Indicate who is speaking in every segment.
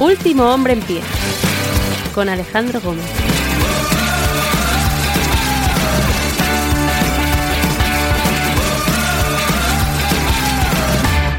Speaker 1: Último hombre en pie. Con Alejandro Gómez.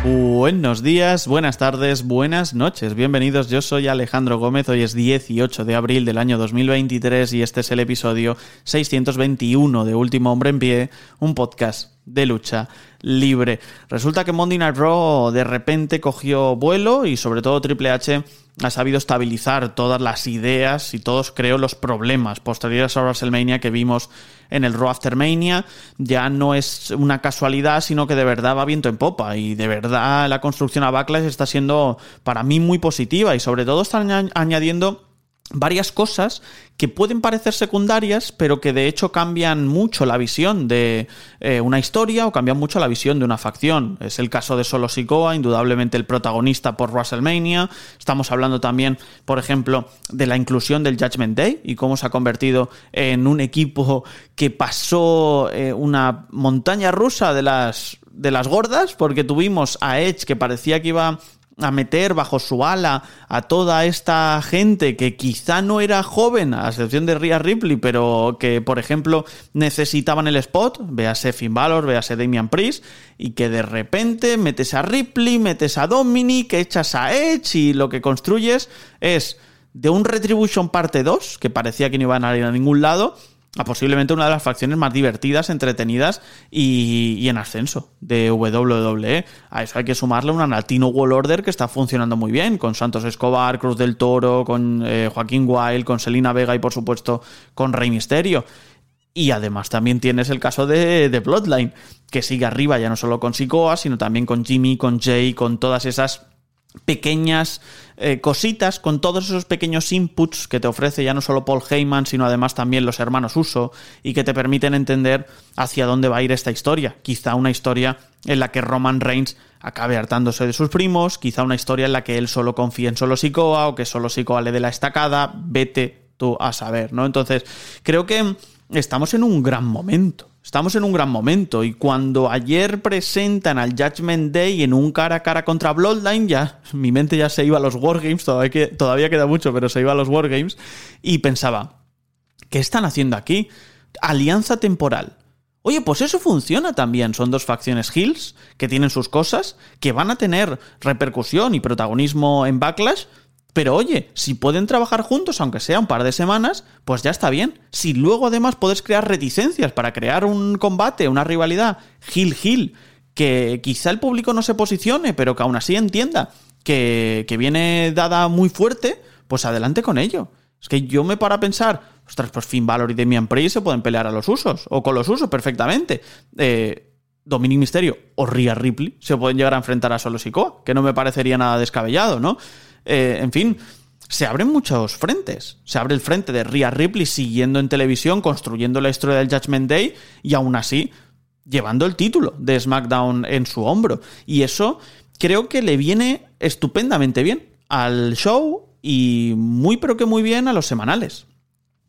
Speaker 2: Buenos días, buenas tardes, buenas noches. Bienvenidos, yo soy Alejandro Gómez. Hoy es 18 de abril del año 2023 y este es el episodio 621 de Último Hombre en Pie, un podcast de lucha libre. Resulta que Monday Night Raw de repente cogió vuelo y sobre todo Triple H ha sabido estabilizar todas las ideas y todos creo los problemas posteriores a WrestleMania que vimos en el Raw After Mania. Ya no es una casualidad, sino que de verdad va viento en popa y de verdad la construcción a Backlash está siendo para mí muy positiva y sobre todo están añadiendo varias cosas que pueden parecer secundarias, pero que de hecho cambian mucho la visión de eh, una historia o cambian mucho la visión de una facción. Es el caso de Solo Sikoa, indudablemente el protagonista por WrestleMania. Estamos hablando también, por ejemplo, de la inclusión del Judgment Day y cómo se ha convertido en un equipo que pasó eh, una montaña rusa de las de las gordas, porque tuvimos a Edge que parecía que iba a meter bajo su ala a toda esta gente que quizá no era joven, a excepción de Rhea Ripley, pero que, por ejemplo, necesitaban el spot, véase Finn Balor, véase Damian Priest, y que de repente metes a Ripley, metes a Dominic, echas a Edge y lo que construyes es de un Retribution parte 2, que parecía que no iban a ir a ningún lado, a posiblemente una de las facciones más divertidas, entretenidas y, en ascenso de WWE. A eso hay que sumarle una Latino Wall Order que está funcionando muy bien, con Santos Escobar, Cruz del Toro, con eh, Joaquín Wild, con Selina Vega y por supuesto con Rey Misterio. Y además también tienes el caso de, de Bloodline, que sigue arriba ya no solo con Sikoa, sino también con Jimmy, con Jay, con todas esas pequeñas eh, cositas, con todos esos pequeños inputs que te ofrece ya no solo Paul Heyman, sino además también los hermanos Uso, y que te permiten entender hacia dónde va a ir esta historia. Quizá una historia en la que Roman Reigns acabe hartándose de sus primos, quizá una historia en la que él solo confía en solo Sikoa o que solo Sikoa le dé la estacada, vete tú a saber, ¿no? Entonces, creo que estamos en un gran momento. Estamos en un gran momento y cuando ayer presentan al Judgment Day en un cara a cara contra Bloodline, ya mi mente ya se iba a los Wargames, todavía, todavía queda mucho, pero se iba a los Wargames y pensaba, ¿qué están haciendo aquí? Alianza temporal. Oye, pues eso funciona también. Son dos facciones Hills que tienen sus cosas, que van a tener repercusión y protagonismo en Backlash, pero oye, si pueden trabajar juntos, aunque sea un par de semanas, pues ya está bien. Si luego además puedes crear reticencias para crear un combate, una rivalidad, Gil-Gil, que quizá el público no se posicione, pero que aún así entienda que, que viene dada muy fuerte, pues adelante con ello. Es que yo me paro a pensar, ostras, pues Finn Balor y Demian Priest se pueden pelear a los usos, o con los usos perfectamente. Eh, Dominic Mysterio o Rhea Ripley se pueden llegar a enfrentar a Solo Sikoa, que no me parecería nada descabellado, ¿no? Eh, en fin, se abren muchos frentes. Se abre el frente de Rhea Ripley siguiendo en televisión, construyendo la historia del Judgment Day y aún así llevando el título de SmackDown en su hombro. Y eso creo que le viene estupendamente bien al show y muy pero que muy bien a los semanales.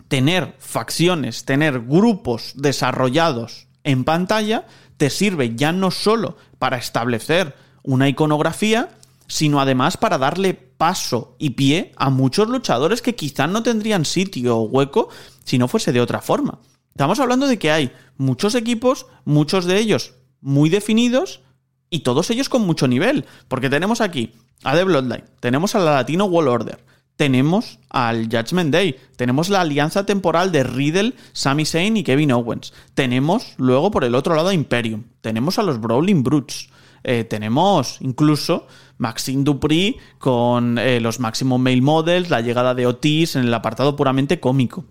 Speaker 2: Tener facciones, tener grupos desarrollados en pantalla te sirve ya no solo para establecer una iconografía, sino además para darle paso y pie a muchos luchadores que quizás no tendrían sitio o hueco si no fuese de otra forma. Estamos hablando de que hay muchos equipos, muchos de ellos muy definidos y todos ellos con mucho nivel, porque tenemos aquí a The Bloodline, tenemos a la Latino Wall Order, tenemos al Judgment Day, tenemos la alianza temporal de Riddle, Sami Zayn y Kevin Owens, tenemos luego por el otro lado a Imperium, tenemos a los Brawling Brutes, eh, tenemos incluso Maxine Dupri con eh, los Maximum Male Models, la llegada de Otis en el apartado puramente cómico.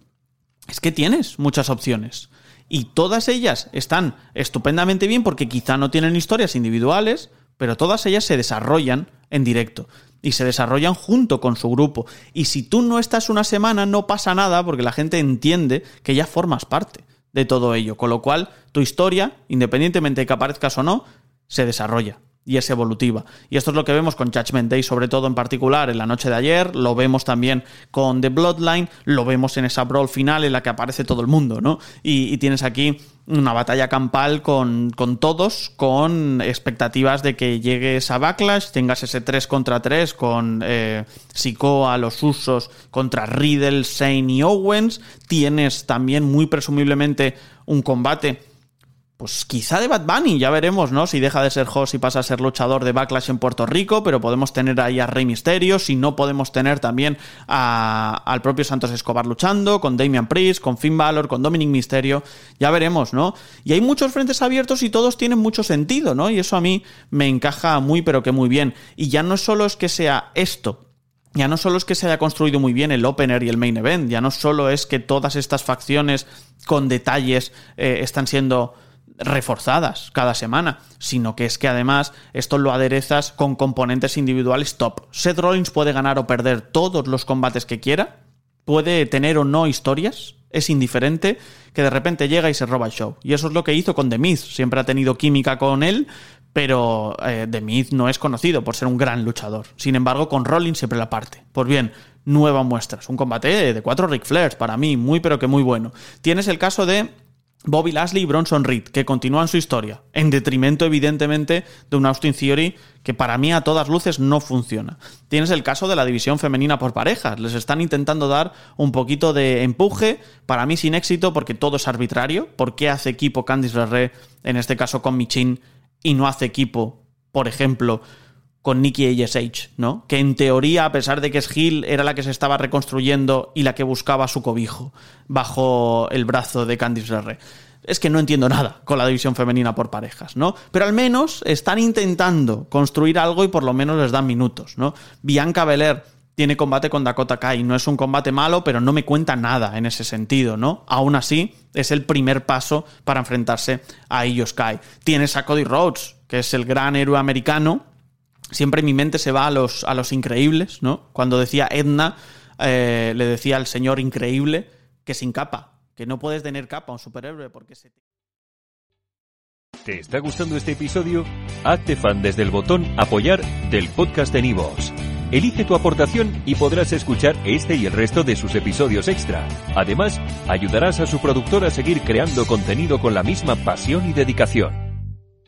Speaker 2: Es que tienes muchas opciones. Y todas ellas están estupendamente bien porque quizá no tienen historias individuales, pero todas ellas se desarrollan en directo y se desarrollan junto con su grupo. Y si tú no estás una semana, no pasa nada porque la gente entiende que ya formas parte de todo ello. Con lo cual, tu historia, independientemente de que aparezcas o no, se desarrolla y es evolutiva. Y esto es lo que vemos con Judgment Day, sobre todo en particular en la noche de ayer, lo vemos también con The Bloodline, lo vemos en esa brawl final en la que aparece todo el mundo, ¿no? Y, tienes aquí una batalla campal con, con, todos, con expectativas de que llegues a Backlash, tengas ese 3 contra 3 con eh, Sikoa, los usos contra Riddle, Shane y Owens, tienes también muy presumiblemente un combate pues quizá de Bad Bunny, ya veremos, ¿no? Si deja de ser host y pasa a ser luchador de Backlash en Puerto Rico, pero podemos tener ahí a Rey Misterio, si no podemos tener también al propio Santos Escobar luchando, con Damian Priest, con Finn Balor, con Dominic Misterio, ya veremos, ¿no? Y hay muchos frentes abiertos y todos tienen mucho sentido, ¿no? Y eso a mí me encaja muy, pero que muy bien. Y ya no solo es que sea esto, ya no solo es que se haya construido muy bien el opener y el main event, ya no solo es que todas estas facciones con detalles eh, están siendo reforzadas cada semana, sino que es que además esto lo aderezas con componentes individuales top. Seth Rollins puede ganar o perder todos los combates que quiera, puede tener o no historias, es indiferente, que de repente llega y se roba el show. Y eso es lo que hizo con The Miz, siempre ha tenido química con él, pero eh, The Miz no es conocido por ser un gran luchador. Sin embargo, con Rollins siempre la parte. Pues bien, nueva muestra. Es un combate de cuatro Ric Flairs, para mí, muy pero que muy bueno. Tienes el caso de Bobby Lashley y Bronson Reed, que continúan su historia, en detrimento evidentemente de un Austin Theory que para mí a todas luces no funciona. Tienes el caso de la división femenina por parejas, les están intentando dar un poquito de empuje, para mí sin éxito porque todo es arbitrario, ¿por qué hace equipo Candice LeRae, en este caso con Michin, y no hace equipo, por ejemplo, con Nikki ASH, ¿no? Que en teoría, a pesar de que es Hill, era la que se estaba reconstruyendo y la que buscaba su cobijo bajo el brazo de Candice LeRae. Es que no entiendo nada con la división femenina por parejas, ¿no? Pero al menos están intentando construir algo y por lo menos les dan minutos, ¿no? Bianca Belair tiene combate con Dakota Kai. No es un combate malo, pero no me cuenta nada en ese sentido, ¿no? Aún así, es el primer paso para enfrentarse a ellos Kai. Tienes a Cody Rhodes, que es el gran héroe americano, siempre mi mente se va a los, a los increíbles, ¿no? Cuando decía Edna, eh, le decía al señor increíble que sin capa, que no puedes tener capa un superhéroe porque se...
Speaker 3: ¿Te está gustando este episodio? Hazte fan desde el botón apoyar del podcast de Nivos. Elige tu aportación y podrás escuchar este y el resto de sus episodios extra. Además, ayudarás a su productor a seguir creando contenido con la misma pasión y dedicación.